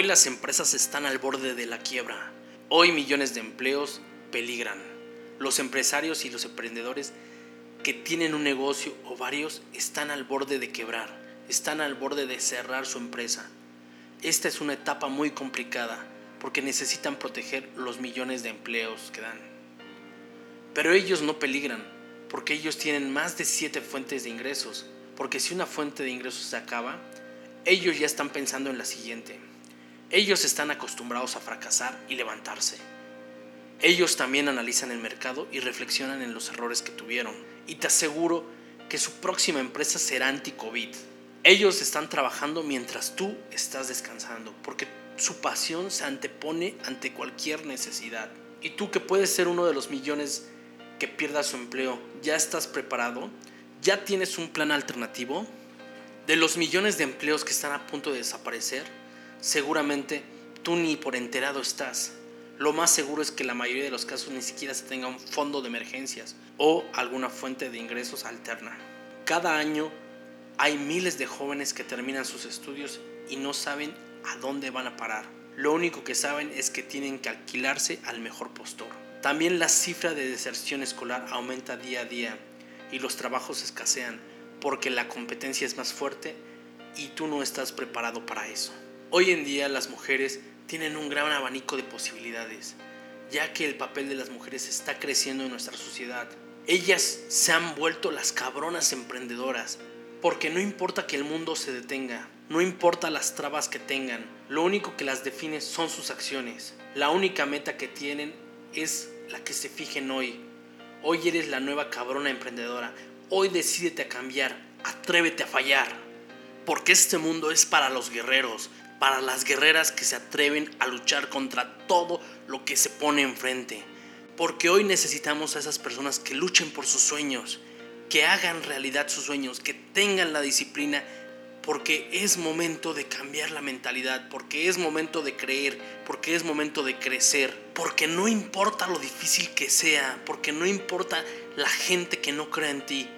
Hoy las empresas están al borde de la quiebra. Hoy millones de empleos peligran. Los empresarios y los emprendedores que tienen un negocio o varios están al borde de quebrar, están al borde de cerrar su empresa. Esta es una etapa muy complicada porque necesitan proteger los millones de empleos que dan. Pero ellos no peligran porque ellos tienen más de siete fuentes de ingresos, porque si una fuente de ingresos se acaba, ellos ya están pensando en la siguiente. Ellos están acostumbrados a fracasar y levantarse. Ellos también analizan el mercado y reflexionan en los errores que tuvieron. Y te aseguro que su próxima empresa será anti-COVID. Ellos están trabajando mientras tú estás descansando, porque su pasión se antepone ante cualquier necesidad. Y tú que puedes ser uno de los millones que pierda su empleo, ¿ya estás preparado? ¿Ya tienes un plan alternativo? De los millones de empleos que están a punto de desaparecer, seguramente tú ni por enterado estás. Lo más seguro es que la mayoría de los casos ni siquiera se tenga un fondo de emergencias o alguna fuente de ingresos alterna. Cada año hay miles de jóvenes que terminan sus estudios y no saben a dónde van a parar. Lo único que saben es que tienen que alquilarse al mejor postor. También la cifra de deserción escolar aumenta día a día y los trabajos escasean porque la competencia es más fuerte y tú no estás preparado para eso. Hoy en día las mujeres tienen un gran abanico de posibilidades, ya que el papel de las mujeres está creciendo en nuestra sociedad. Ellas se han vuelto las cabronas emprendedoras, porque no importa que el mundo se detenga, no importa las trabas que tengan, lo único que las define son sus acciones. La única meta que tienen es la que se fijen hoy. Hoy eres la nueva cabrona emprendedora. Hoy decídete a cambiar, atrévete a fallar. Porque este mundo es para los guerreros, para las guerreras que se atreven a luchar contra todo lo que se pone enfrente. Porque hoy necesitamos a esas personas que luchen por sus sueños, que hagan realidad sus sueños, que tengan la disciplina, porque es momento de cambiar la mentalidad, porque es momento de creer, porque es momento de crecer, porque no importa lo difícil que sea, porque no importa la gente que no crea en ti,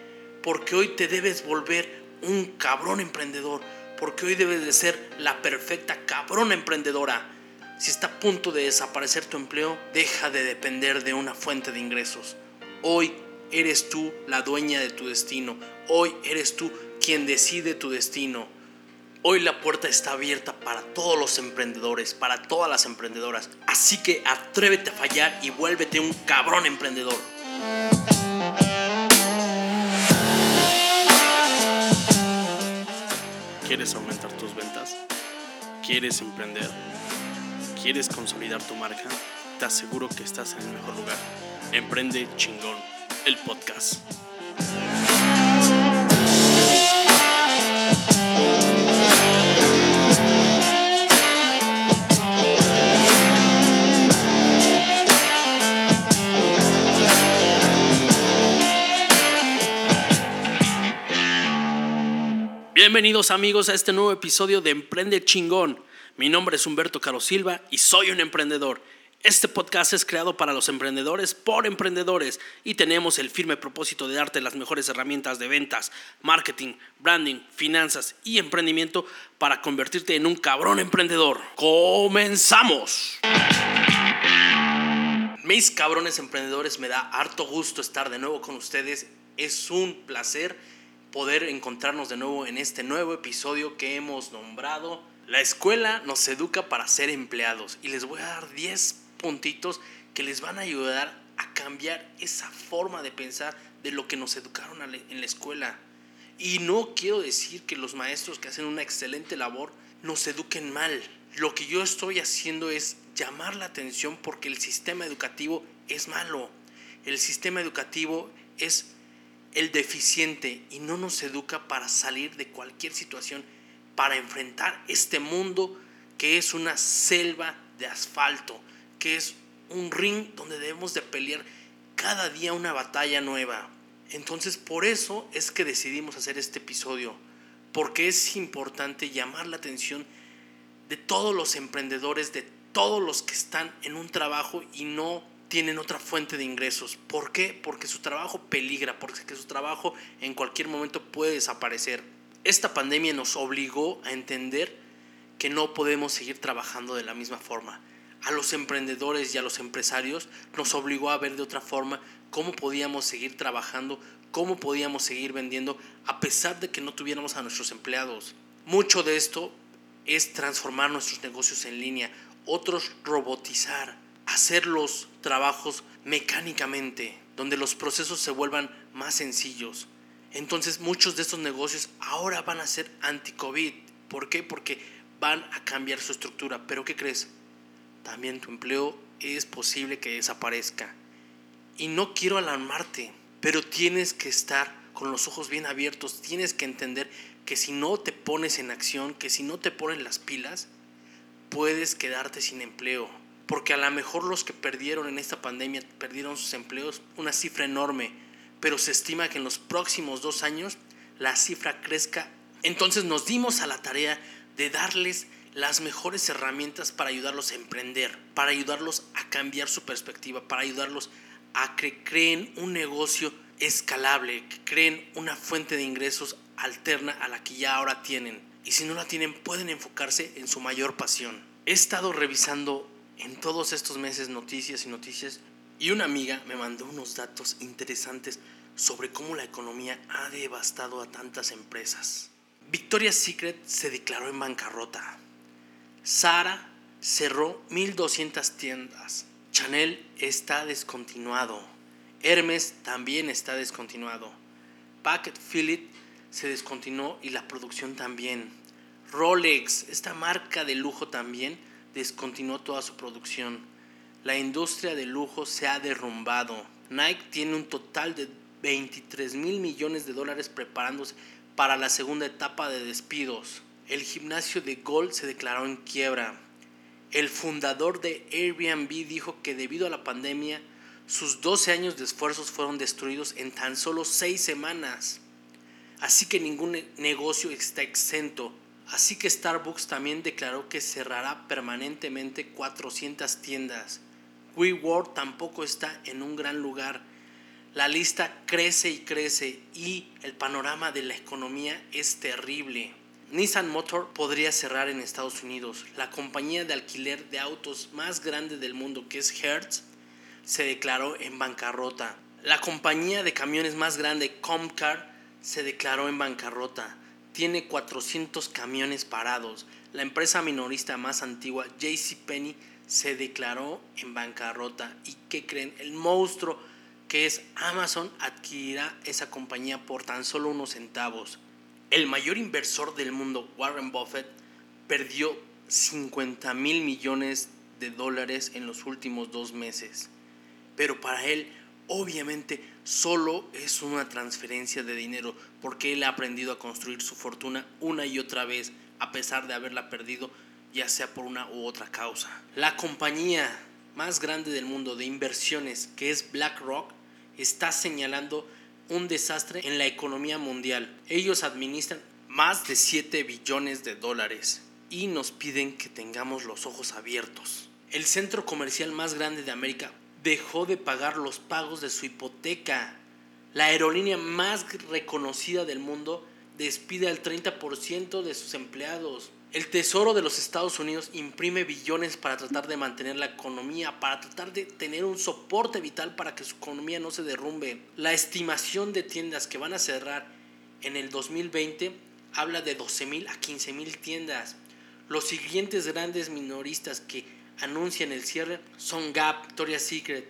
porque hoy te debes volver un cabrón emprendedor, porque hoy debes de ser la perfecta cabrona emprendedora. Si está a punto de desaparecer tu empleo, deja de depender de una fuente de ingresos. Hoy eres tú la dueña de tu destino. Hoy eres tú quien decide tu destino. Hoy la puerta está abierta para todos los emprendedores, para todas las emprendedoras. Así que atrévete a fallar y vuélvete un cabrón emprendedor. ¿Quieres aumentar tus ventas? ¿Quieres emprender? ¿Quieres consolidar tu marca? Te aseguro que estás en el mejor lugar. Emprende chingón, el podcast. Bienvenidos amigos a este nuevo episodio de Emprende Chingón. Mi nombre es Humberto Caro Silva y soy un emprendedor. Este podcast es creado para los emprendedores por emprendedores y tenemos el firme propósito de darte las mejores herramientas de ventas, marketing, branding, finanzas y emprendimiento para convertirte en un cabrón emprendedor. ¡Comenzamos! Mis cabrones emprendedores, me da harto gusto estar de nuevo con ustedes. Es un placer poder encontrarnos de nuevo en este nuevo episodio que hemos nombrado La escuela nos educa para ser empleados y les voy a dar 10 puntitos que les van a ayudar a cambiar esa forma de pensar de lo que nos educaron en la escuela. Y no quiero decir que los maestros que hacen una excelente labor nos eduquen mal. Lo que yo estoy haciendo es llamar la atención porque el sistema educativo es malo. El sistema educativo es el deficiente y no nos educa para salir de cualquier situación, para enfrentar este mundo que es una selva de asfalto, que es un ring donde debemos de pelear cada día una batalla nueva. Entonces por eso es que decidimos hacer este episodio, porque es importante llamar la atención de todos los emprendedores, de todos los que están en un trabajo y no tienen otra fuente de ingresos. ¿Por qué? Porque su trabajo peligra, porque su trabajo en cualquier momento puede desaparecer. Esta pandemia nos obligó a entender que no podemos seguir trabajando de la misma forma. A los emprendedores y a los empresarios nos obligó a ver de otra forma cómo podíamos seguir trabajando, cómo podíamos seguir vendiendo a pesar de que no tuviéramos a nuestros empleados. Mucho de esto es transformar nuestros negocios en línea, otros robotizar, hacer los trabajos mecánicamente, donde los procesos se vuelvan más sencillos. Entonces muchos de estos negocios ahora van a ser anti-COVID. ¿Por qué? Porque van a cambiar su estructura. Pero ¿qué crees? También tu empleo es posible que desaparezca. Y no quiero alarmarte, pero tienes que estar con los ojos bien abiertos. Tienes que entender que si no te pones en acción, que si no te pones las pilas, puedes quedarte sin empleo. Porque a lo mejor los que perdieron en esta pandemia perdieron sus empleos, una cifra enorme, pero se estima que en los próximos dos años la cifra crezca. Entonces nos dimos a la tarea de darles las mejores herramientas para ayudarlos a emprender, para ayudarlos a cambiar su perspectiva, para ayudarlos a que creen un negocio escalable, que creen una fuente de ingresos alterna a la que ya ahora tienen. Y si no la tienen, pueden enfocarse en su mayor pasión. He estado revisando en todos estos meses noticias y noticias y una amiga me mandó unos datos interesantes sobre cómo la economía ha devastado a tantas empresas. Victoria's Secret se declaró en bancarrota. Sara cerró 1.200 tiendas. Chanel está descontinuado. Hermes también está descontinuado. Packet Philip se descontinuó y la producción también. Rolex, esta marca de lujo también, descontinuó toda su producción. La industria de lujo se ha derrumbado. Nike tiene un total de 23 mil millones de dólares preparándose para la segunda etapa de despidos. El gimnasio de Gold se declaró en quiebra. El fundador de Airbnb dijo que debido a la pandemia, sus 12 años de esfuerzos fueron destruidos en tan solo 6 semanas. Así que ningún negocio está exento. Así que Starbucks también declaró que cerrará permanentemente 400 tiendas. WeWork tampoco está en un gran lugar. La lista crece y crece y el panorama de la economía es terrible. Nissan Motor podría cerrar en Estados Unidos. La compañía de alquiler de autos más grande del mundo, que es Hertz, se declaró en bancarrota. La compañía de camiones más grande, Comcar, se declaró en bancarrota. Tiene 400 camiones parados. La empresa minorista más antigua, JCPenney, se declaró en bancarrota. ¿Y qué creen? El monstruo que es Amazon adquirirá esa compañía por tan solo unos centavos. El mayor inversor del mundo, Warren Buffett, perdió 50 mil millones de dólares en los últimos dos meses. Pero para él obviamente solo es una transferencia de dinero porque él ha aprendido a construir su fortuna una y otra vez a pesar de haberla perdido ya sea por una u otra causa. La compañía más grande del mundo de inversiones que es BlackRock está señalando un desastre en la economía mundial. Ellos administran más de 7 billones de dólares y nos piden que tengamos los ojos abiertos. El centro comercial más grande de América dejó de pagar los pagos de su hipoteca. La aerolínea más reconocida del mundo despide al 30% de sus empleados. El Tesoro de los Estados Unidos imprime billones para tratar de mantener la economía, para tratar de tener un soporte vital para que su economía no se derrumbe. La estimación de tiendas que van a cerrar en el 2020 habla de 12.000 a 15.000 tiendas. Los siguientes grandes minoristas que anuncian el cierre son Gap, Victoria's Secret,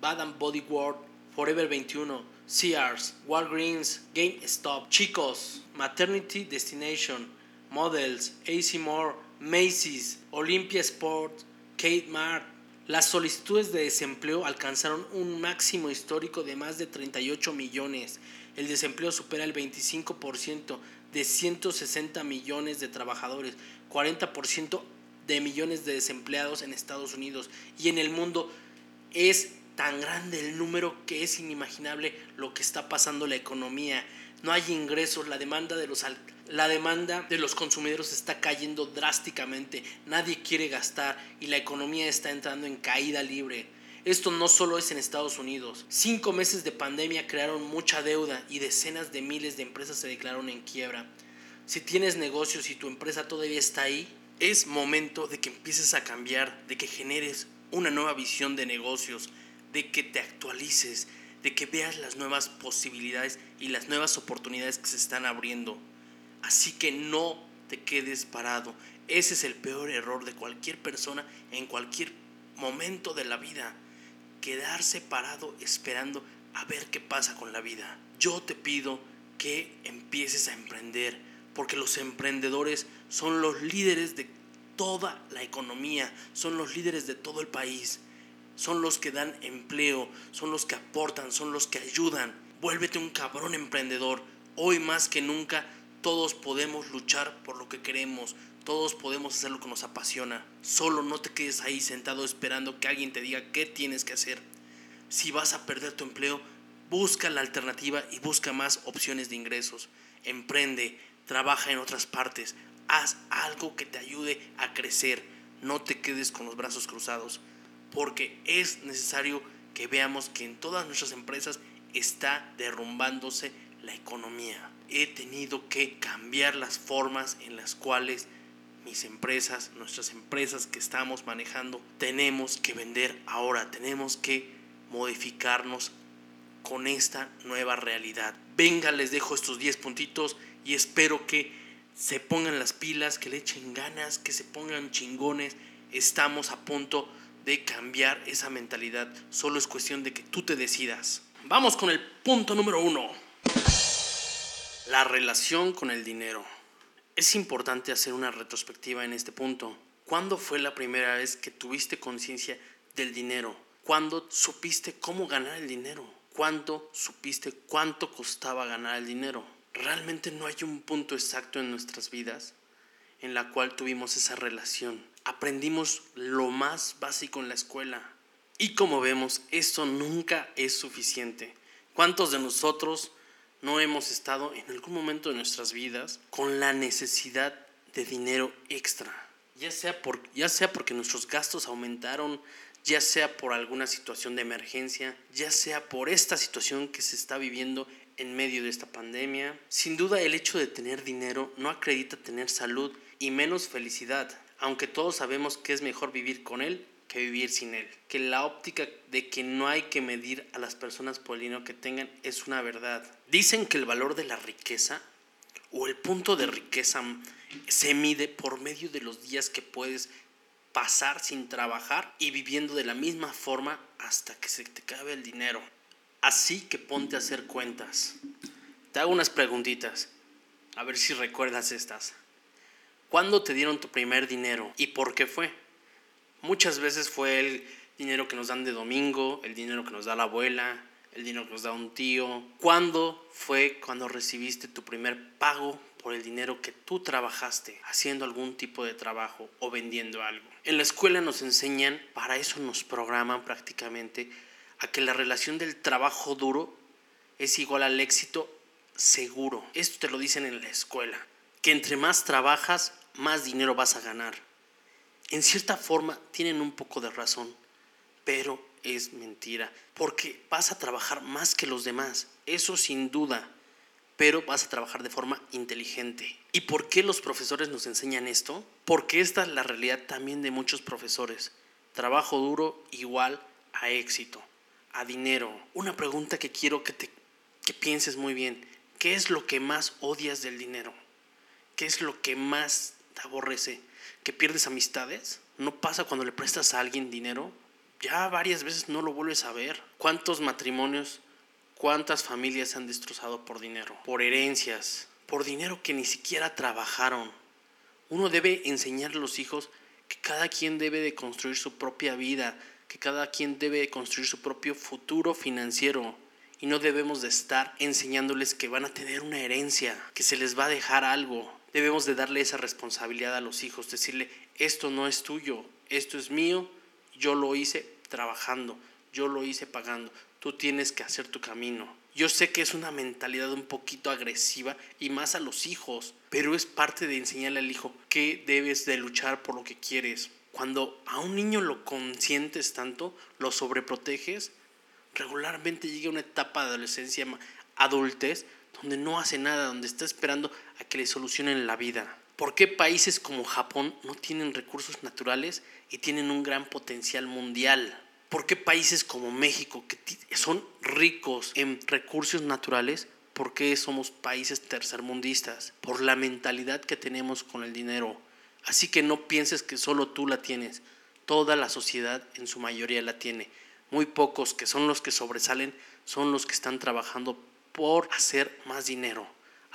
Bad Body World, Forever 21, Sears, Walgreens, GameStop, Chicos, Maternity Destination, Models, AC Moore, Macy's, Olympia Sport, Kate Mart. Las solicitudes de desempleo alcanzaron un máximo histórico de más de 38 millones. El desempleo supera el 25% de 160 millones de trabajadores, 40% de millones de desempleados en Estados Unidos y en el mundo es tan grande el número que es inimaginable lo que está pasando la economía. No hay ingresos, la demanda de los la demanda de los consumidores está cayendo drásticamente, nadie quiere gastar y la economía está entrando en caída libre. Esto no solo es en Estados Unidos. Cinco meses de pandemia crearon mucha deuda y decenas de miles de empresas se declararon en quiebra. Si tienes negocios y tu empresa todavía está ahí, Es momento de que empieces a cambiar, de que generes una nueva visión de negocios, de que te actualices, de que veas las nuevas posibilidades y las nuevas oportunidades que se están abriendo. Así que no te quedes parado. Ese es el peor error de cualquier persona en cualquier momento de la vida. Quedarse parado esperando a ver qué pasa con la vida. Yo te pido que empieces a emprender, porque los emprendedores son los líderes de toda la economía, son los líderes de todo el país, son los que dan empleo, son los que aportan, son los que ayudan. Vuélvete un cabrón emprendedor. Hoy más que nunca todos podemos luchar por lo que queremos, todos podemos hacer lo que nos apasiona. Solo no te quedes ahí sentado esperando que alguien te diga qué tienes que hacer. Si vas a perder tu empleo, busca la alternativa y busca más opciones de ingresos. Emprende, trabaja en otras partes, haz algo que te ayude a crecer. No te quedes con los brazos cruzados, porque es necesario que veamos que en todas nuestras empresas está derrumbándose la economía. He tenido que cambiar las formas en las cuales mis empresas, nuestras empresas que estamos manejando, tenemos que vender ahora, tenemos que modificarnos con esta nueva realidad. Venga, les dejo estos 10 puntitos y espero que se pongan las pilas, que le echen ganas, que se pongan chingones. Estamos a punto de cambiar esa mentalidad. Solo es cuestión de que tú te decidas. Vamos con el punto número uno. La relación con el dinero. Es importante hacer una retrospectiva en este punto. ¿Cuándo fue la primera vez que tuviste conciencia del dinero? ¿Cuándo supiste cómo ganar el dinero? ¿Cuándo supiste cuánto costaba ganar el dinero? Realmente no hay un punto exacto en nuestras vidas en la cual tuvimos esa relación. Aprendimos lo más básico en la escuela. Y como vemos, eso nunca es suficiente. ¿Cuántos de nosotros no hemos estado en algún momento de nuestras vidas con la necesidad de dinero extra? Ya sea, por, ya sea porque nuestros gastos aumentaron, ya sea por alguna situación de emergencia, ya sea por esta situación que se está viviendo en medio de esta pandemia. Sin duda el hecho de tener dinero no acredita tener salud y menos felicidad, aunque todos sabemos que es mejor vivir con él que vivir sin él. Que la óptica de que no hay que medir a las personas por el dinero que tengan es una verdad. Dicen que el valor de la riqueza o el punto de riqueza se mide por medio de los días que puedes pasar sin trabajar y viviendo de la misma forma hasta que se te acabe el dinero. Así que ponte a hacer cuentas. Te hago unas preguntitas, a ver si recuerdas estas. ¿Cuándo te dieron tu primer dinero y por qué fue? Muchas veces fue el dinero que nos dan de domingo, el dinero que nos da la abuela, el dinero que nos da un tío. ¿Cuándo fue cuando recibiste tu primer pago por el dinero que tú trabajaste haciendo algún tipo de trabajo o vendiendo algo? En la escuela nos enseñan, para eso nos programan prácticamente a que la relación del trabajo duro es igual al éxito seguro. Esto te lo dicen en la escuela, que entre más trabajas, más dinero vas a ganar. En cierta forma tienen un poco de razón, pero es mentira, porque vas a trabajar más que los demás, eso sin duda, pero vas a trabajar de forma inteligente. ¿Y por qué los profesores nos enseñan esto? Porque esta es la realidad también de muchos profesores. Trabajo duro igual a éxito a dinero. Una pregunta que quiero que, te, que pienses muy bien. ¿Qué es lo que más odias del dinero? ¿Qué es lo que más te aborrece? ¿Que pierdes amistades? ¿No pasa cuando le prestas a alguien dinero? Ya varias veces no lo vuelves a ver. ¿Cuántos matrimonios, cuántas familias se han destrozado por dinero? Por herencias, por dinero que ni siquiera trabajaron. Uno debe enseñar a los hijos que cada quien debe de construir su propia vida, que cada quien debe construir su propio futuro financiero y no debemos de estar enseñándoles que van a tener una herencia, que se les va a dejar algo. Debemos de darle esa responsabilidad a los hijos, decirle, esto no es tuyo, esto es mío, yo lo hice trabajando, yo lo hice pagando, tú tienes que hacer tu camino. Yo sé que es una mentalidad un poquito agresiva y más a los hijos, pero es parte de enseñarle al hijo que debes de luchar por lo que quieres, cuando a un niño lo consientes tanto, lo sobreproteges, regularmente llega una etapa de adolescencia, adultez, donde no hace nada, donde está esperando a que le solucionen la vida. ¿Por qué países como Japón no tienen recursos naturales y tienen un gran potencial mundial? ¿Por qué países como México, que son ricos en recursos naturales, por qué somos países tercermundistas? Por la mentalidad que tenemos con el dinero. Así que no pienses que solo tú la tienes. Toda la sociedad en su mayoría la tiene. Muy pocos que son los que sobresalen son los que están trabajando por hacer más dinero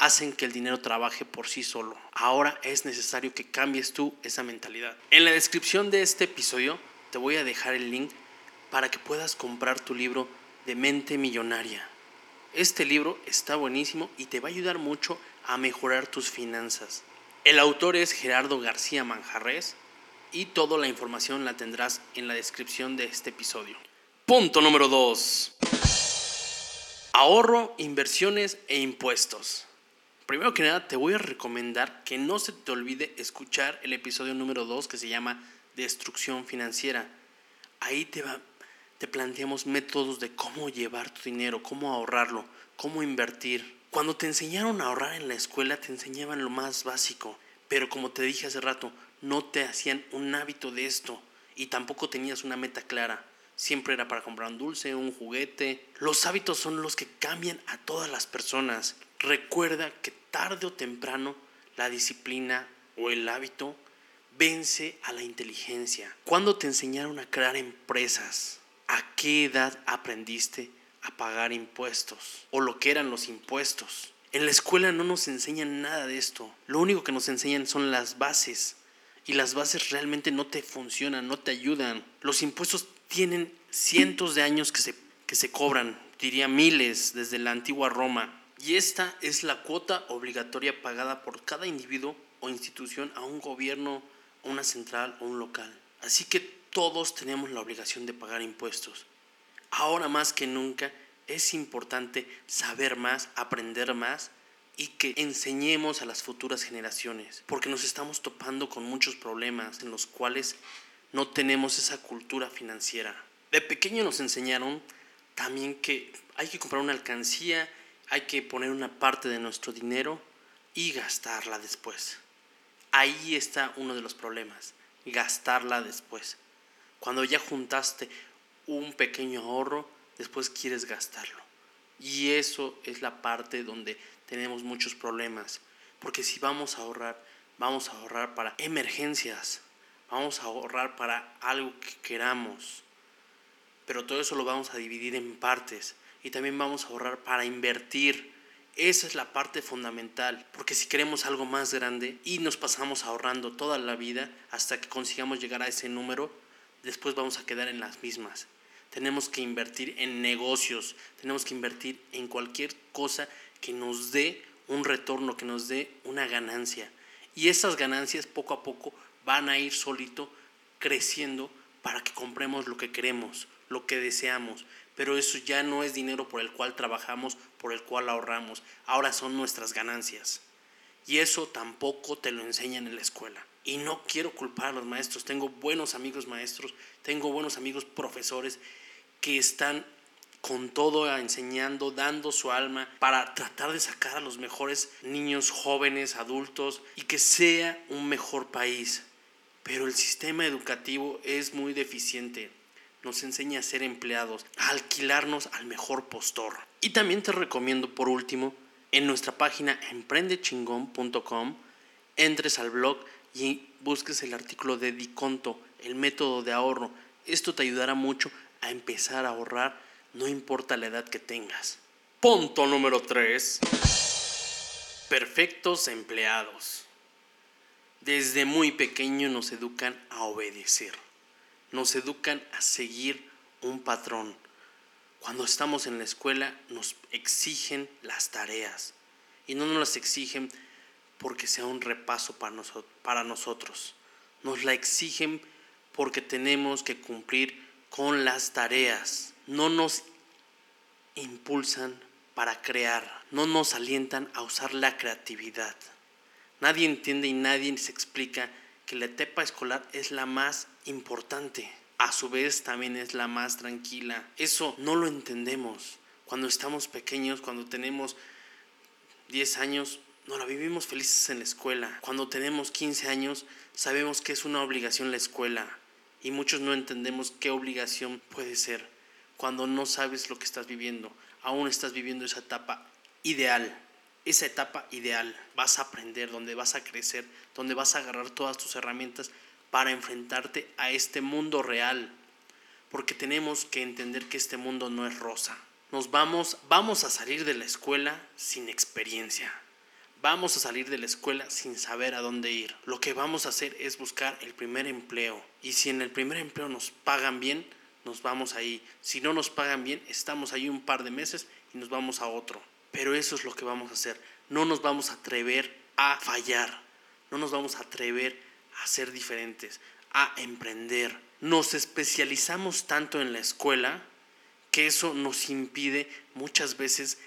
hacen que el dinero trabaje por sí solo. Ahora es necesario que cambies tú esa mentalidad. En la descripción de este episodio te voy a dejar el link para que puedas comprar tu libro de mente millonaria. Este libro está buenísimo y te va a ayudar mucho a mejorar tus finanzas. El autor es Gerardo García Manjarres y toda la información la tendrás en la descripción de este episodio. Punto número 2. Ahorro, inversiones e impuestos. Primero que nada, te voy a recomendar que no se te olvide escuchar el episodio número 2 que se llama Destrucción Financiera. Ahí te, va, te planteamos métodos de cómo llevar tu dinero, cómo ahorrarlo, cómo invertir. Cuando te enseñaron a ahorrar en la escuela, te enseñaban lo más básico. Pero como te dije hace rato, no te hacían un hábito de esto y tampoco tenías una meta clara. Siempre era para comprar un dulce, un juguete. Los hábitos son los que cambian a todas las personas. Recuerda que tarde o temprano la disciplina o el hábito vence a la inteligencia. ¿Cuándo te enseñaron a crear empresas? ¿A qué edad aprendiste a pagar impuestos? O lo que eran los impuestos. En la escuela no nos enseñan nada de esto. Lo único que nos enseñan son las bases. Y las bases realmente no te funcionan, no te ayudan. Los impuestos tienen cientos de años que se, que se cobran, diría miles desde la antigua Roma. Y esta es la cuota obligatoria pagada por cada individuo o institución a un gobierno, una central o un local. Así que todos tenemos la obligación de pagar impuestos. Ahora más que nunca es importante saber más, aprender más y que enseñemos a las futuras generaciones, porque nos estamos topando con muchos problemas en los cuales no tenemos esa cultura financiera. De pequeño nos enseñaron también que hay que comprar una alcancía hay que poner una parte de nuestro dinero y gastarla después. Ahí está uno de los problemas, gastarla después. Cuando ya juntaste un pequeño ahorro, después quieres gastarlo. Y eso es la parte donde tenemos muchos problemas. Porque si vamos a ahorrar, vamos a ahorrar para emergencias, vamos a ahorrar para algo que queramos. Pero todo eso lo vamos a dividir en partes y también vamos a ahorrar para invertir. Esa es la parte fundamental, porque si queremos algo más grande y nos pasamos ahorrando toda la vida hasta que consigamos llegar a ese número, después vamos a quedar en las mismas. Tenemos que invertir en negocios, tenemos que invertir en cualquier cosa que nos dé un retorno, que nos dé una ganancia. Y esas ganancias poco a poco van a ir solito creciendo para que compremos lo que queremos, lo que deseamos pero eso ya no es dinero por el cual trabajamos, por el cual ahorramos, ahora son nuestras ganancias. Y eso tampoco te lo enseñan en la escuela. Y no quiero culpar a los maestros, tengo buenos amigos maestros, tengo buenos amigos profesores que están con todo enseñando, dando su alma para tratar de sacar a los mejores niños, jóvenes, adultos y que sea un mejor país. Pero el sistema educativo es muy deficiente nos enseña a ser empleados, a alquilarnos al mejor postor. Y también te recomiendo, por último, en nuestra página emprendechingón.com, entres al blog y busques el artículo de Diconto, el método de ahorro. Esto te ayudará mucho a empezar a ahorrar, no importa la edad que tengas. Punto número 3. Perfectos empleados. Desde muy pequeño nos educan a obedecer nos educan a seguir un patrón. Cuando estamos en la escuela nos exigen las tareas y no nos las exigen porque sea un repaso para, nosotros. Nos la exigen porque tenemos que cumplir con las tareas. No nos impulsan para crear, no nos alientan a usar la creatividad. Nadie entiende y nadie se explica que la etapa escolar es la más importante. A su vez también es la más tranquila. Eso no lo entendemos. Cuando estamos pequeños, cuando tenemos 10 años, no la vivimos felices en la escuela. Cuando tenemos 15 años, sabemos que es una obligación la escuela. Y muchos no entendemos qué obligación puede ser cuando no sabes lo que estás viviendo. Aún estás viviendo esa etapa ideal. Esa etapa ideal. Vas a aprender, donde vas a crecer, donde vas a agarrar todas tus herramientas para enfrentarte a este mundo real. Porque tenemos que entender que este mundo no es rosa. Nos vamos, vamos a salir de la escuela sin experiencia Vamos a salir de la escuela sin saber a dónde ir. Lo que vamos a hacer es buscar el primer empleo. Y si en el primer empleo nos pagan bien, nos vamos ahí. Si no nos pagan bien, estamos ahí un par de meses y nos vamos a otro. Pero eso es lo que vamos a hacer. No nos vamos a atrever a fallar. No nos vamos a atrever a ser diferentes, a emprender. Nos especializamos tanto en la escuela que eso nos impide muchas veces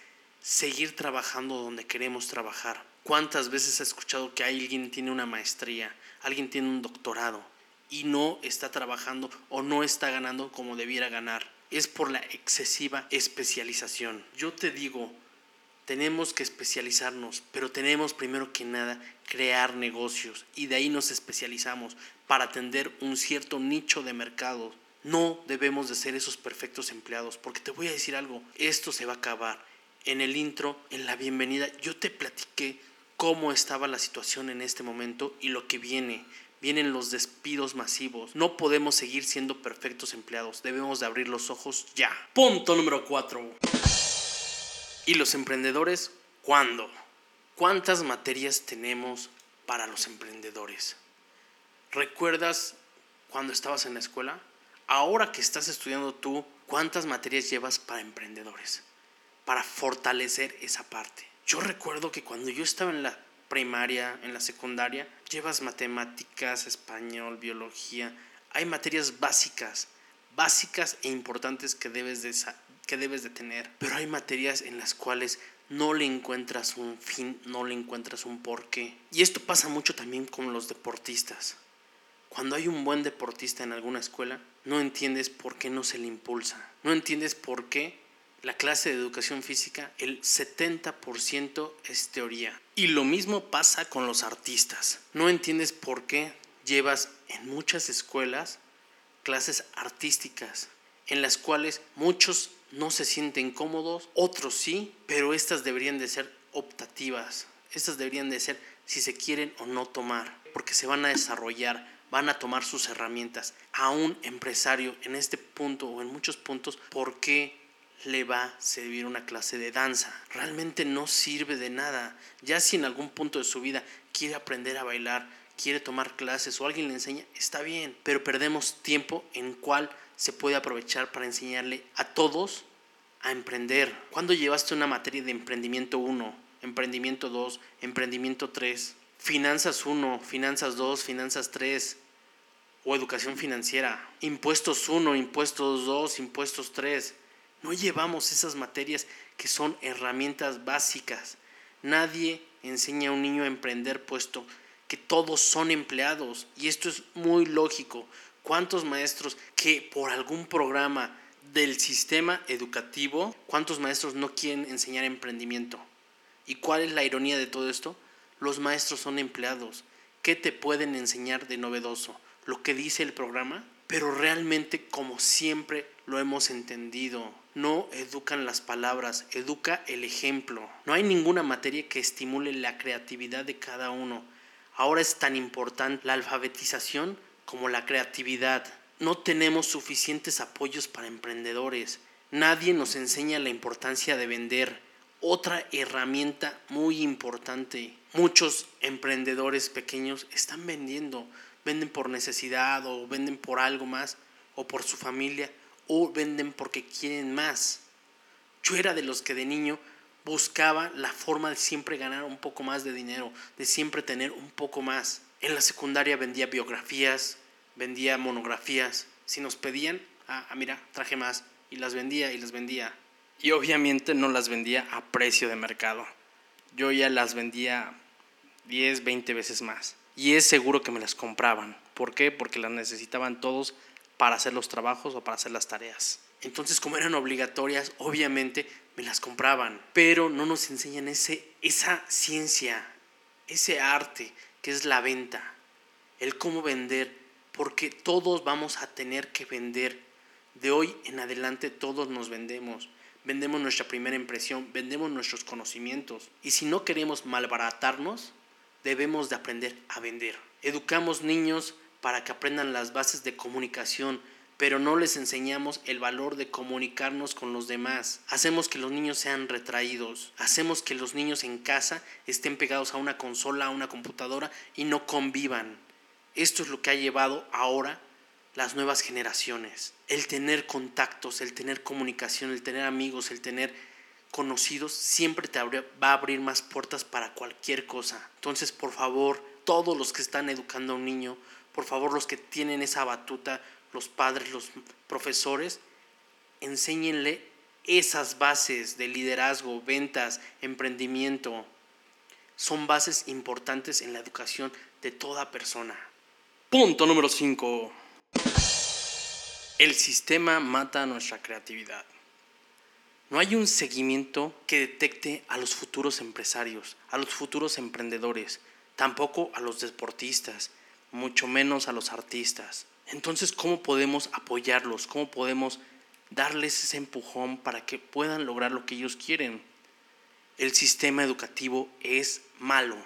seguir trabajando donde queremos trabajar. ¿Cuántas veces has escuchado que alguien tiene una maestría, alguien tiene un doctorado y no está trabajando o no está ganando como debiera ganar? Es por la excesiva especialización. Yo te digo, tenemos que especializarnos, pero tenemos primero que nada crear negocios y de ahí nos especializamos para atender un cierto nicho de mercado. No debemos de ser esos perfectos empleados, porque te voy a decir algo, esto se va a acabar en el intro, en la bienvenida, yo te platiqué cómo estaba la situación en este momento y lo que viene. Vienen los despidos masivos. No podemos seguir siendo perfectos empleados. Debemos de abrir los ojos ya. Punto número 4. ¿Y los emprendedores cuándo? ¿Cuántas materias tenemos para los emprendedores? ¿Recuerdas cuando estabas en la escuela? Ahora que estás estudiando tú, ¿cuántas materias llevas para emprendedores? Para fortalecer esa parte. Yo recuerdo que cuando yo estaba en la primaria, en la secundaria, llevas matemáticas, español, biología, hay materias básicas, básicas e importantes que debes de, que debes de tener, pero hay materias en las cuales no le encuentras un fin, no le encuentras un porqué. Y esto pasa mucho también con los deportistas. Cuando hay un buen deportista en alguna escuela, no entiendes por qué no se le impulsa. No entiendes por qué la clase de educación física, el 70% es teoría. Y lo mismo pasa con los artistas. No entiendes por qué llevas en muchas escuelas clases artísticas, en las cuales muchos no se sienten cómodos, otros sí, pero estas deberían de ser optativas. Estas deberían de ser si se quieren o no tomar, porque se van a desarrollar, van a tomar sus herramientas. A un empresario en este punto o en muchos puntos, ¿por qué le va a servir una clase de danza. Realmente no sirve de nada. Ya si en algún punto de su vida quiere aprender a bailar, quiere tomar clases o alguien le enseña, está bien, pero perdemos tiempo en cual se puede aprovechar para enseñarle a todos a emprender. ¿Cuándo llevaste una materia de emprendimiento 1, emprendimiento 2, emprendimiento 3, finanzas 1, finanzas 2, finanzas 3 o educación financiera? Impuestos 1, impuestos 2, impuestos 3 no llevamos esas materias que son herramientas básicas. Nadie enseña a un niño a emprender puesto que todos son empleados. Y esto es muy lógico. ¿Cuántos maestros que por algún programa del sistema educativo, cuántos maestros no quieren enseñar emprendimiento? ¿Y cuál es la ironía de todo esto? Los maestros son empleados. ¿Qué te pueden enseñar de novedoso? ¿Lo que dice el programa? Pero realmente, como siempre lo hemos entendido, no educan las palabras, educa el ejemplo. No hay ninguna materia que estimule la creatividad de cada uno. Ahora es tan importante la alfabetización como la creatividad. No tenemos suficientes apoyos para emprendedores. Nadie nos enseña la importancia de vender. Otra herramienta muy importante. Muchos emprendedores pequeños están vendiendo. Venden por necesidad o venden por algo más o por su familia o venden porque quieren más. Yo era de los que de niño buscaba la forma de siempre ganar un poco más de dinero, de siempre tener un poco más. En la secundaria vendía biografías, vendía monografías. Si nos pedían, ah, ah, mira, traje más. Y las vendía y las vendía. Y obviamente no las vendía a precio de mercado. Yo ya las vendía 10, 20 veces más. Y es seguro que me las compraban. ¿Por qué? Porque las necesitaban todos para hacer los trabajos o para hacer las tareas. Entonces, como eran obligatorias, obviamente me las compraban, pero no nos enseñan ese, esa ciencia, ese arte que es la venta, el cómo vender, porque todos vamos a tener que vender. De hoy en adelante todos nos vendemos. Vendemos nuestra primera impresión, vendemos nuestros conocimientos. Y si no queremos malbaratarnos, debemos de aprender a vender. Educamos niños para que aprendan las bases de comunicación, pero no les enseñamos el valor de comunicarnos con los demás. Hacemos que los niños sean retraídos, hacemos que los niños en casa estén pegados a una consola, a una computadora y no convivan. Esto es lo que ha llevado ahora las nuevas generaciones. El tener contactos, el tener comunicación, el tener amigos, el tener conocidos, siempre te va a abrir más puertas para cualquier cosa. Entonces, por favor, todos los que están educando a un niño, por favor, los que tienen esa batuta, los padres, los profesores, enséñenle esas bases de liderazgo, ventas, emprendimiento. Son bases importantes en la educación de toda persona. Punto número 5. El sistema mata nuestra creatividad. No hay un seguimiento que detecte a los futuros empresarios, a los futuros emprendedores, tampoco a los deportistas, mucho menos a los artistas. Entonces, ¿cómo podemos apoyarlos? ¿Cómo podemos darles ese empujón para que puedan lograr lo que ellos quieren? El sistema educativo es malo.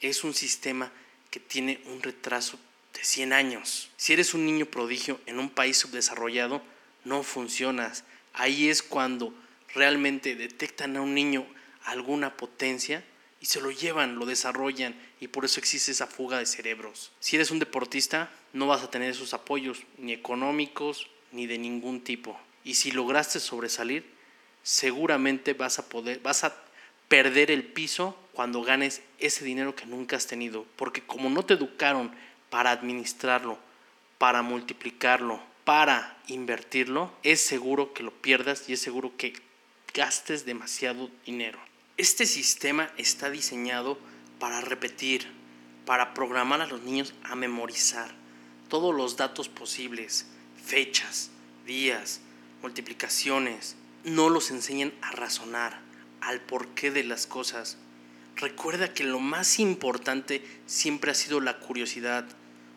Es un sistema que tiene un retraso de 100 años. Si eres un niño prodigio en un país subdesarrollado, no funcionas. Ahí es cuando realmente detectan a un niño alguna potencia y se lo llevan, lo desarrollan y por eso existe esa fuga de cerebros. Si eres un deportista, no vas a tener esos apoyos ni económicos ni de ningún tipo. Y si lograste sobresalir, seguramente vas a poder vas a perder el piso cuando ganes ese dinero que nunca has tenido, porque como no te educaron para administrarlo, para multiplicarlo, para invertirlo, es seguro que lo pierdas y es seguro que gastes demasiado dinero. Este sistema está diseñado para repetir, para programar a los niños a memorizar todos los datos posibles, fechas, días, multiplicaciones. No los enseñan a razonar, al porqué de las cosas. Recuerda que lo más importante siempre ha sido la curiosidad.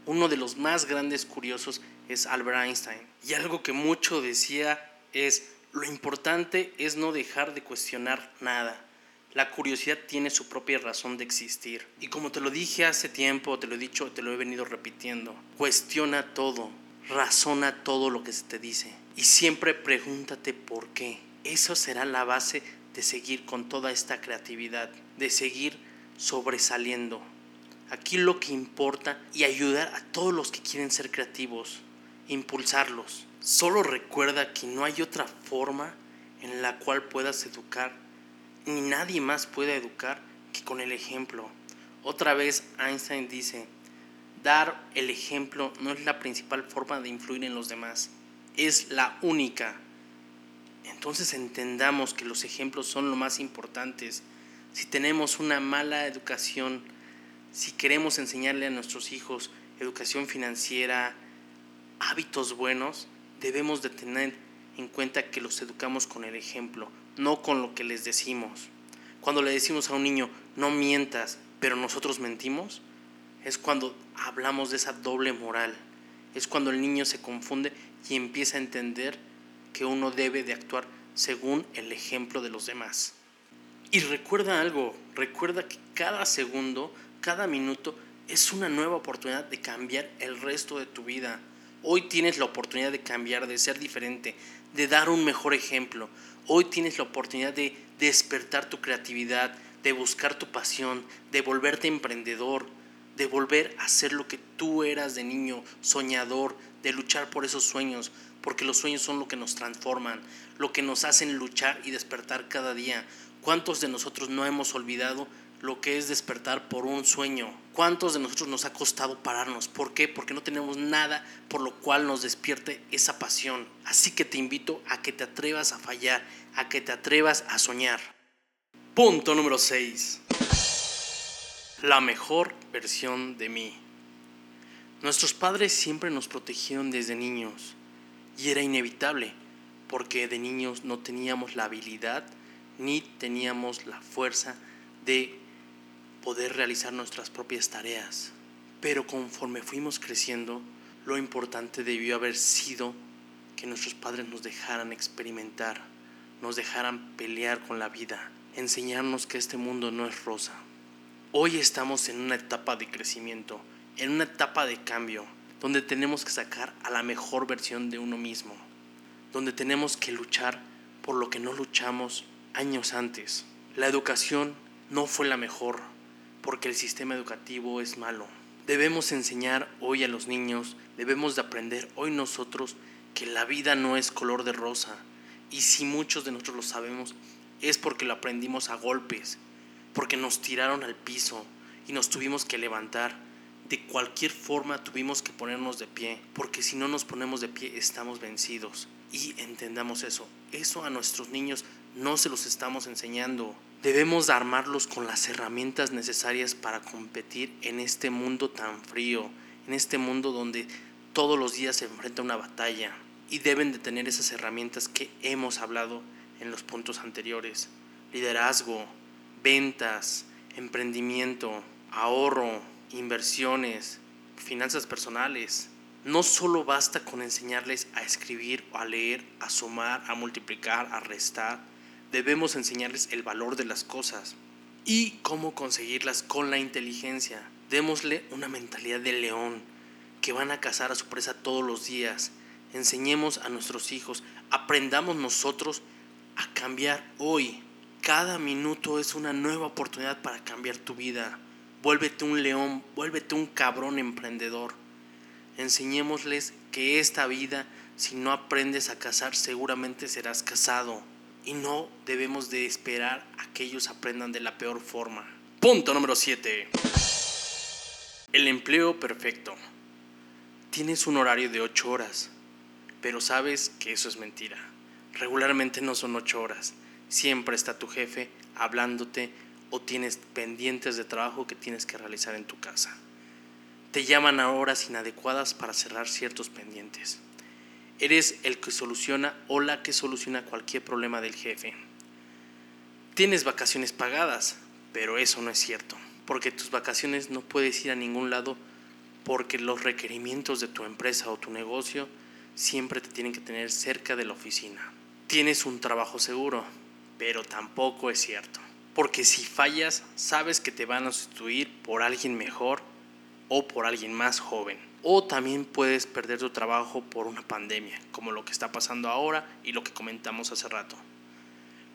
Uno de los más grandes curiosos es Albert Einstein. Y algo que mucho decía es, lo importante es no dejar de cuestionar nada la curiosidad tiene su propia razón de existir. Y como te lo dije hace tiempo, te lo he dicho, te lo he venido repitiendo, cuestiona todo, razona todo lo que se te dice. Y siempre pregúntate por qué. Eso será la base de seguir con toda esta creatividad, de seguir sobresaliendo. Aquí lo que importa y ayudar a todos los que quieren ser creativos, impulsarlos. Solo recuerda que no hay otra forma en la cual puedas educar ni nadie más puede educar que con el ejemplo. Otra vez Einstein dice, dar el ejemplo no es la principal forma de influir en los demás, es la única. Entonces entendamos que los ejemplos son lo más importantes. Si tenemos una mala educación, si queremos enseñarle a nuestros hijos educación financiera, hábitos buenos, debemos de tener en cuenta que los educamos con el ejemplo, no con lo que les decimos. Cuando le decimos a un niño, no mientas, pero nosotros mentimos, es cuando hablamos de esa doble moral. Es cuando el niño se confunde y empieza a entender que uno debe de actuar según el ejemplo de los demás. Y recuerda algo, recuerda que cada segundo, cada minuto es una nueva oportunidad de cambiar el resto de tu vida. Hoy tienes la oportunidad de cambiar, de ser diferente, de dar un mejor ejemplo. Hoy tienes la oportunidad de despertar tu creatividad, de buscar tu pasión, de volverte emprendedor, de volver a ser lo que tú eras de niño, soñador, de luchar por esos sueños, porque los sueños son lo que nos transforman, lo que nos hacen luchar y despertar cada día. ¿Cuántos de nosotros no hemos olvidado lo que es despertar por un sueño. ¿Cuántos de nosotros nos ha costado pararnos? ¿Por qué? Porque no tenemos nada por lo cual nos despierte esa pasión. Así que te invito a que te atrevas a fallar, a que te atrevas a soñar. Punto número 6. La mejor versión de mí. Nuestros padres siempre nos protegieron desde niños y era inevitable, porque de niños no teníamos la habilidad ni teníamos la fuerza de poder realizar nuestras propias tareas. Pero conforme fuimos creciendo, lo importante debió haber sido que nuestros padres nos dejaran experimentar, nos dejaran pelear con la vida, enseñarnos que este mundo no es rosa. Hoy estamos en una etapa de crecimiento, en una etapa de cambio, donde tenemos que sacar a la mejor versión de uno mismo, donde tenemos que luchar por lo que no luchamos años antes. La educación no fue la mejor porque el sistema educativo es malo. Debemos enseñar hoy a los niños, debemos de aprender hoy nosotros que la vida no es color de rosa. Y si muchos de nosotros lo sabemos, es porque lo aprendimos a golpes, porque nos tiraron al piso y nos tuvimos que levantar. De cualquier forma tuvimos que ponernos de pie, porque si no nos ponemos de pie estamos vencidos. Y entendamos eso, eso a nuestros niños no se los estamos enseñando. Debemos armarlos con las herramientas necesarias para competir en este mundo tan frío, en este mundo donde todos los días se enfrenta una batalla y deben de tener esas herramientas que hemos hablado en los puntos anteriores. Liderazgo, ventas, emprendimiento, ahorro, inversiones, finanzas personales. No solo basta con enseñarles a escribir a leer, a sumar, a multiplicar, a restar. Debemos enseñarles el valor de las cosas y cómo conseguirlas con la inteligencia. Démosle una mentalidad de león, que van a cazar a su presa todos los días. Enseñemos a nuestros hijos, aprendamos nosotros a cambiar hoy. Cada minuto es una nueva oportunidad para cambiar tu vida. Vuélvete un león, vuélvete un cabrón emprendedor. Enseñémosles que esta vida, si no aprendes a cazar, seguramente serás casado. Y no debemos de esperar a que ellos aprendan de la peor forma. Punto número 7. El empleo perfecto. Tienes un horario de 8 horas, pero sabes que eso es mentira. Regularmente no son 8 horas. Siempre está tu jefe hablándote o tienes pendientes de trabajo que tienes que realizar en tu casa. Te llaman a horas inadecuadas para cerrar ciertos pendientes. Eres el que soluciona o la que soluciona cualquier problema del jefe. Tienes vacaciones pagadas, pero eso no es cierto, porque tus vacaciones no puedes ir a ningún lado porque los requerimientos de tu empresa o tu negocio siempre te tienen que tener cerca de la oficina. Tienes un trabajo seguro, pero tampoco es cierto. Porque si fallas, sabes que te van a sustituir por alguien mejor o por alguien más joven. O también puedes perder tu trabajo por una pandemia, como lo que está pasando ahora y lo que comentamos hace rato.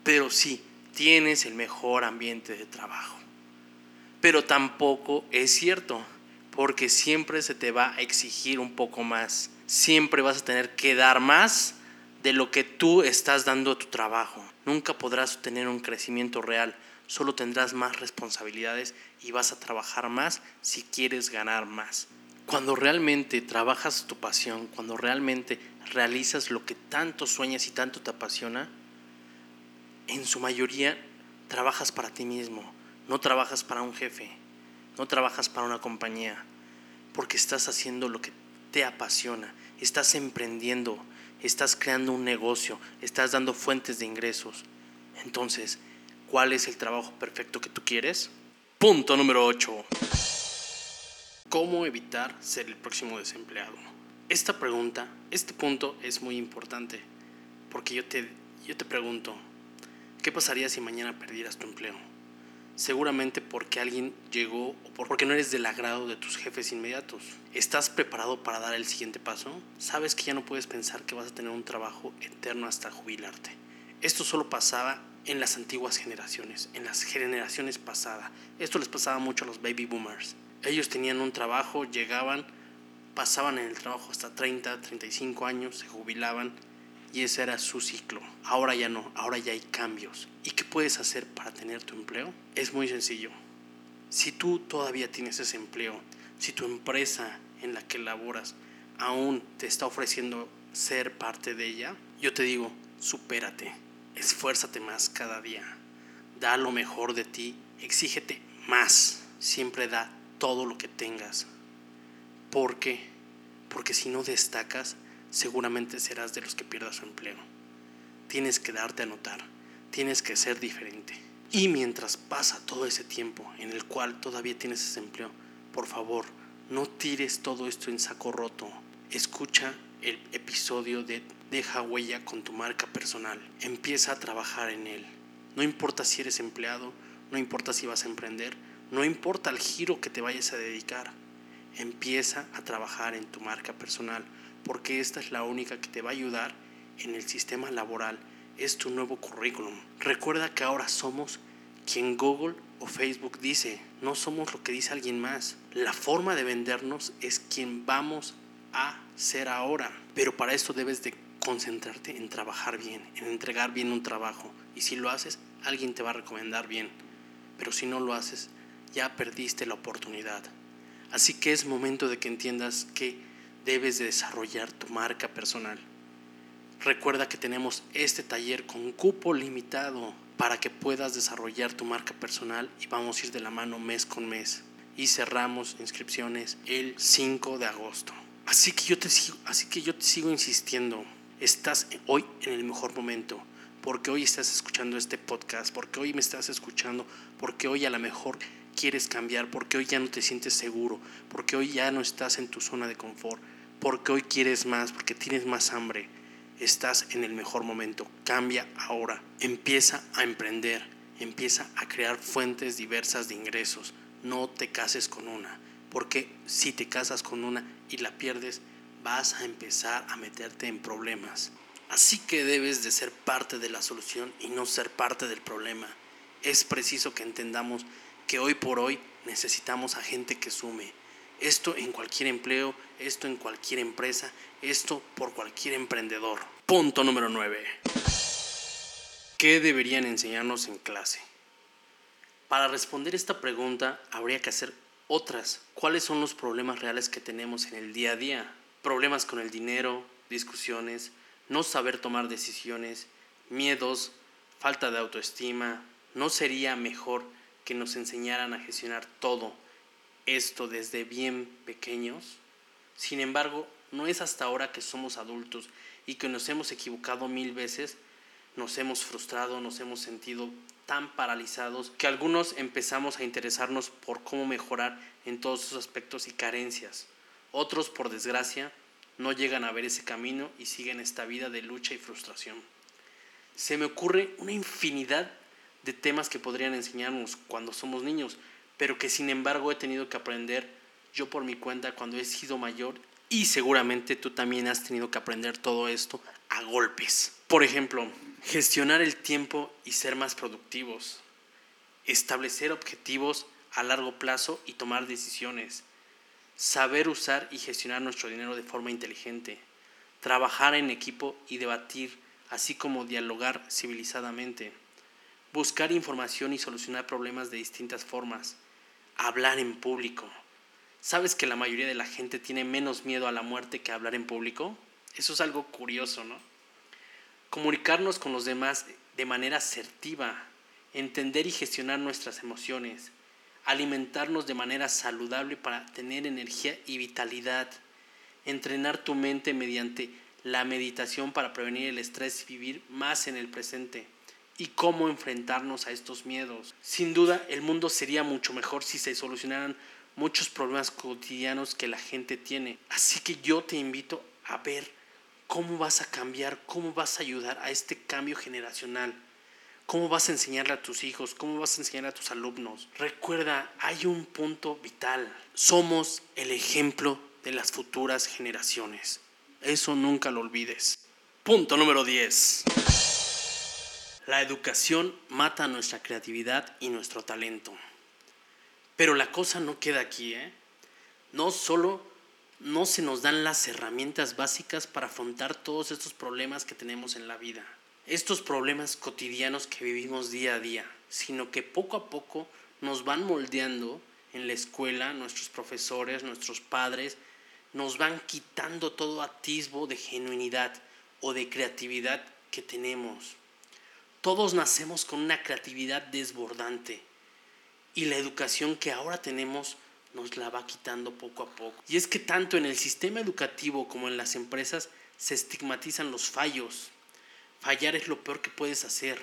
Pero sí, tienes el mejor ambiente de trabajo. Pero tampoco es cierto porque siempre se te va a exigir un poco más. Siempre vas a tener que dar más de lo que tú estás dando a tu trabajo. Nunca podrás tener un crecimiento real, solo tendrás más responsabilidades y vas a trabajar más si quieres ganar más. Cuando realmente trabajas tu pasión, cuando realmente realizas lo que tanto sueñas y tanto te apasiona, en su mayoría trabajas para ti mismo, no trabajas para un jefe, no trabajas para una compañía, porque estás haciendo lo que te apasiona, estás emprendiendo, estás creando un negocio, estás dando fuentes de ingresos. Entonces, ¿cuál es el trabajo perfecto que tú quieres? Punto número 8. ¿Cómo evitar ser el próximo desempleado? Esta pregunta, este punto es muy importante, porque yo te, yo te pregunto, ¿qué pasaría si mañana perdieras tu empleo? seguramente porque alguien llegó o porque no eres del agrado de tus jefes inmediatos. ¿Estás preparado para dar el siguiente paso? Sabes que ya no puedes pensar que vas a tener un trabajo eterno hasta jubilarte. Esto solo pasaba en las antiguas generaciones, en las generaciones pasadas. Esto les pasaba mucho a los baby boomers. Ellos tenían un trabajo, llegaban, pasaban en el trabajo hasta 30, 35 años, se jubilaban y ese era su ciclo. Ahora ya no, ahora ya hay cambios. ¿Y qué puedes hacer para tener tu empleo? Es muy sencillo. Si tú todavía tienes ese empleo, si tu empresa en la que laboras aún te está ofreciendo ser parte de ella, yo te digo, supérate, esfuérzate más cada día, da lo mejor de ti, exígete más, siempre da todo lo que tengas. ¿Por qué? Porque si no destacas, seguramente serás de los que pierdas su empleo. tienes que darte a notar, tienes que ser diferente. Y mientras pasa todo ese tiempo en el cual todavía tienes ese empleo, por favor, no tires todo esto en saco roto. Escucha el episodio de Deja huella con tu marca personal. Empieza a trabajar en él. No importa si eres empleado, no importa si vas a emprender, no importa el giro que te vayas a dedicar. Empieza a trabajar en tu marca personal porque esta es la única que te va a ayudar en el sistema laboral. Es tu nuevo currículum. Recuerda que ahora somos quien Google o Facebook dice, no somos lo que dice alguien más. La forma de vendernos es quien vamos a ser ahora. Pero para esto debes de concentrarte en trabajar bien, en entregar bien un trabajo. Y si lo haces, alguien te va a recomendar bien. Pero si no lo haces, ya perdiste la oportunidad. Así que es momento de que entiendas que debes de desarrollar tu marca personal. Recuerda que tenemos este taller con cupo limitado para que puedas desarrollar tu marca personal y vamos a ir de la mano mes con mes. Y cerramos inscripciones el 5 de agosto. Así que yo te sigo, así que yo te sigo insistiendo. Estás hoy en el mejor momento, porque hoy estás escuchando este podcast, porque hoy me estás escuchando, porque hoy a lo mejor quieres cambiar, porque hoy ya no te sientes seguro, porque hoy ya no estás en tu zona de confort, porque hoy quieres más, porque tienes más hambre estás en el mejor momento. Cambia ahora. Empieza a emprender. Empieza a crear fuentes diversas de ingresos. No te cases con una. Porque si te casas con una y la pierdes, vas a empezar a meterte en problemas. Así que debes de ser parte de la solución y no ser parte del problema. Es preciso que entendamos que hoy por hoy necesitamos a gente que sume, esto en cualquier empleo, esto en cualquier empresa, esto por cualquier emprendedor. Punto número 9. ¿Qué deberían enseñarnos en clase? Para responder esta pregunta habría que hacer otras. ¿Cuáles son los problemas reales que tenemos en el día a día? Problemas con el dinero, discusiones, no saber tomar decisiones, miedos, falta de autoestima. ¿No sería mejor que nos enseñaran a gestionar todo esto desde bien pequeños. Sin embargo, no es hasta ahora que somos adultos y que nos hemos equivocado mil veces, nos hemos frustrado, nos hemos sentido tan paralizados que algunos empezamos a interesarnos por cómo mejorar en todos esos aspectos y carencias. Otros, por desgracia, no llegan a ver ese camino y siguen esta vida de lucha y frustración. Se me ocurre una infinidad de temas que podrían enseñarnos cuando somos niños, pero que sin embargo he tenido que aprender yo por mi cuenta cuando he sido mayor y seguramente tú también has tenido que aprender todo esto a golpes. Por ejemplo, gestionar el tiempo y ser más productivos, establecer objetivos a largo plazo y tomar decisiones, saber usar y gestionar nuestro dinero de forma inteligente, trabajar en equipo y debatir, así como dialogar civilizadamente, buscar información y solucionar problemas de distintas formas, hablar en público. ¿Sabes que la mayoría de la gente tiene menos miedo a la muerte que hablar en público? Eso es algo curioso, ¿no? Comunicarnos con los demás de manera asertiva, entender y gestionar nuestras emociones, alimentarnos de manera saludable para tener energía y vitalidad, entrenar tu mente mediante la meditación para prevenir el estrés y vivir más en el presente y cómo enfrentarnos a estos miedos. Sin duda, el mundo sería mucho mejor si se solucionaran muchos problemas cotidianos que la gente tiene. Así que yo te invito a ver cómo vas a cambiar, cómo vas a ayudar a este cambio generacional. ¿Cómo vas a enseñarle a tus hijos? ¿Cómo vas a enseñar a tus alumnos? Recuerda, hay un punto vital. Somos el ejemplo de las futuras generaciones. Eso nunca lo olvides. Punto número 10. La educación mata nuestra creatividad y nuestro talento. Pero la cosa no queda aquí, ¿eh? No solo no se nos dan las herramientas básicas para afrontar todos estos problemas que tenemos en la vida, estos problemas cotidianos que vivimos día a día, sino que poco a poco nos van moldeando en la escuela, nuestros profesores, nuestros padres, nos van quitando todo atisbo de genuinidad o de creatividad que tenemos. Todos nacemos con una creatividad desbordante y la educación que ahora tenemos nos la va quitando poco a poco. Y es que tanto en el sistema educativo como en las empresas se estigmatizan los fallos. fallar es lo peor que puedes hacer.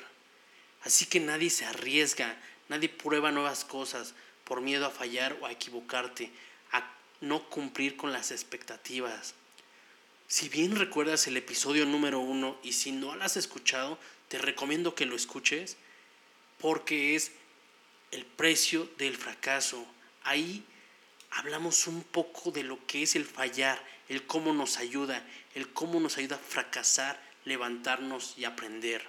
Así que nadie se arriesga, nadie prueba nuevas cosas por miedo a fallar o a equivocarte, a no cumplir con las expectativas. Si bien recuerdas el episodio número uno y si no lo has escuchado, te recomiendo que lo escuches porque es el precio del fracaso. Ahí hablamos un poco de lo que es el fallar, el cómo nos ayuda, el cómo nos ayuda a fracasar, levantarnos y aprender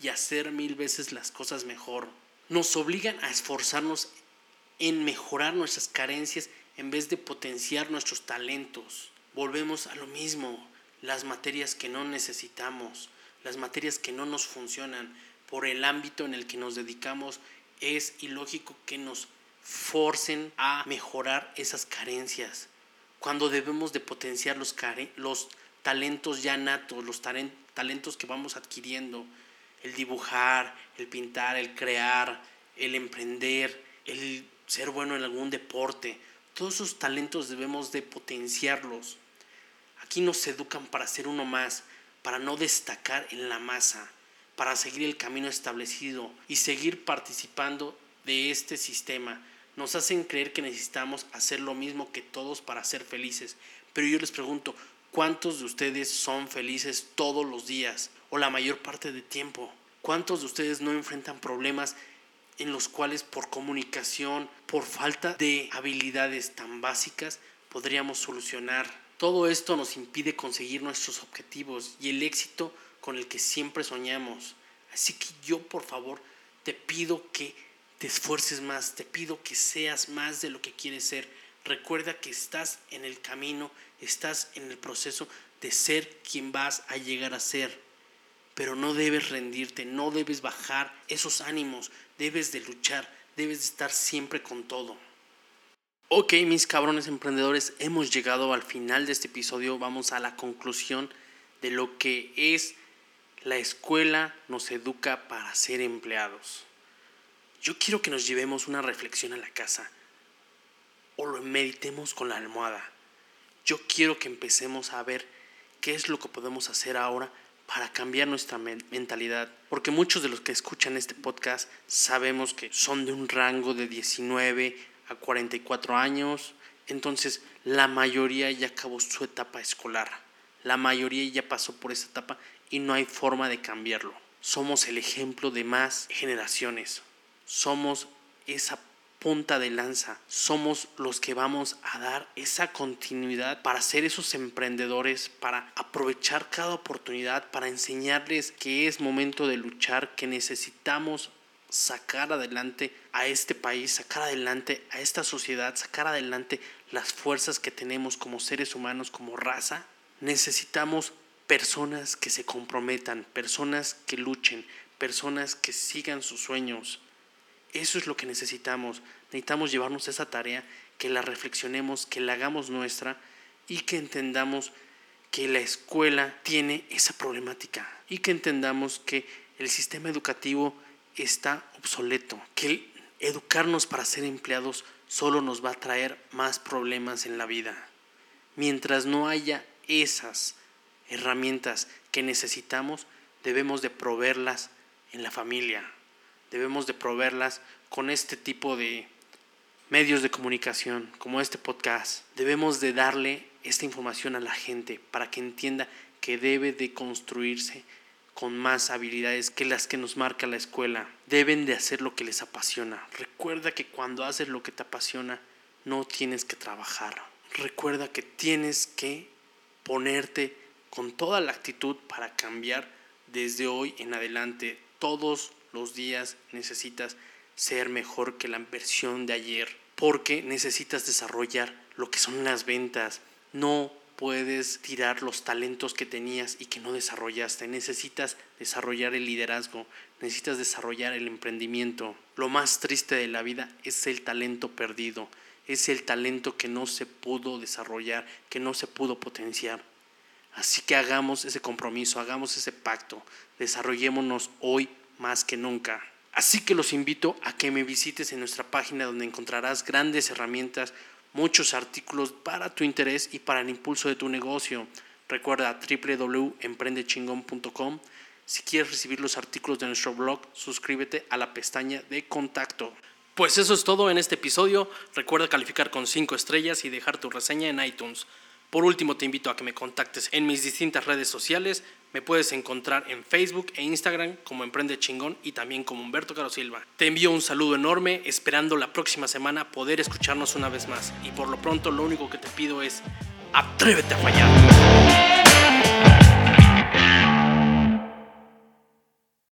y hacer mil veces las cosas mejor. Nos obligan a esforzarnos en mejorar nuestras carencias en vez de potenciar nuestros talentos. Volvemos a lo mismo, las materias que no necesitamos, las materias que no nos funcionan por el ámbito en el que nos dedicamos, es ilógico que nos forcen a mejorar esas carencias, cuando debemos de potenciar los, los talentos ya natos, los talentos que vamos adquiriendo, el dibujar, el pintar, el crear, el emprender, el ser bueno en algún deporte, todos esos talentos debemos de potenciarlos. Aquí nos educan para ser uno más, para no destacar en la masa, para seguir el camino establecido y seguir participando de este sistema. Nos hacen creer que necesitamos hacer lo mismo que todos para ser felices. Pero yo les pregunto, ¿cuántos de ustedes son felices todos los días o la mayor parte del tiempo? ¿Cuántos de ustedes no enfrentan problemas en los cuales por comunicación, por falta de habilidades tan básicas, podríamos solucionar. Todo esto nos impide conseguir nuestros objetivos y el éxito con el que siempre soñamos. Así que yo por favor te pido que te esfuerces más, te pido que seas más de lo que quieres ser. Recuerda que estás en el camino, estás en el proceso de ser quien vas a llegar a ser. Pero no debes rendirte, no debes bajar esos ánimos, debes de luchar, debes de estar siempre con todo. Ok, mis cabrones emprendedores, hemos llegado al final de este episodio, vamos a la conclusión de lo que es la escuela nos educa para ser empleados. Yo quiero que nos llevemos una reflexión a la casa o lo meditemos con la almohada. Yo quiero que empecemos a ver qué es lo que podemos hacer ahora para cambiar nuestra mentalidad. Porque muchos de los que escuchan este podcast sabemos que son de un rango de 19 a 44 años. Entonces la mayoría ya acabó su etapa escolar. La mayoría ya pasó por esa etapa y no hay forma de cambiarlo. Somos el ejemplo de más generaciones. Somos esa punta de lanza. Somos los que vamos a dar esa continuidad para ser esos emprendedores, para aprovechar cada oportunidad, para enseñarles que es momento de luchar, que necesitamos sacar adelante a este país, sacar adelante a esta sociedad, sacar adelante las fuerzas que tenemos como seres humanos, como raza. Necesitamos personas que se comprometan, personas que luchen, personas que sigan sus sueños, eso es lo que necesitamos. Necesitamos llevarnos esa tarea, que la reflexionemos, que la hagamos nuestra y que entendamos que la escuela tiene esa problemática y que entendamos que el sistema educativo está obsoleto, que educarnos para ser empleados solo nos va a traer más problemas en la vida. Mientras no haya esas herramientas que necesitamos, debemos de proveerlas en la familia, debemos de proveerlas con este tipo de medios de comunicación, como este podcast. Debemos de darle esta información a la gente para que entienda que debe de construirse con más habilidades que las que nos marca la escuela. Deben de hacer lo que les apasiona. Recuerda que cuando haces lo que te apasiona, no tienes que trabajar. Recuerda que tienes que ponerte con toda la actitud para cambiar desde hoy en adelante todos los días necesitas ser mejor que la versión de ayer, porque necesitas desarrollar lo que son las ventas. No puedes tirar los talentos que tenías y que no desarrollaste. Necesitas desarrollar el liderazgo, necesitas desarrollar el emprendimiento. Lo más triste de la vida es el talento perdido, es el talento que no se pudo desarrollar, que no se pudo potenciar. Así que hagamos ese compromiso, hagamos ese pacto, desarrollémonos hoy más que nunca. Así que los invito a que me visites en nuestra página donde encontrarás grandes herramientas, muchos artículos para tu interés y para el impulso de tu negocio. Recuerda www.emprendechingón.com. Si quieres recibir los artículos de nuestro blog, suscríbete a la pestaña de contacto. Pues eso es todo en este episodio. Recuerda calificar con 5 estrellas y dejar tu reseña en iTunes. Por último, te invito a que me contactes en mis distintas redes sociales. Me puedes encontrar en Facebook e Instagram como Emprende Chingón y también como Humberto Caro Silva. Te envío un saludo enorme, esperando la próxima semana poder escucharnos una vez más. Y por lo pronto, lo único que te pido es, atrévete a fallar.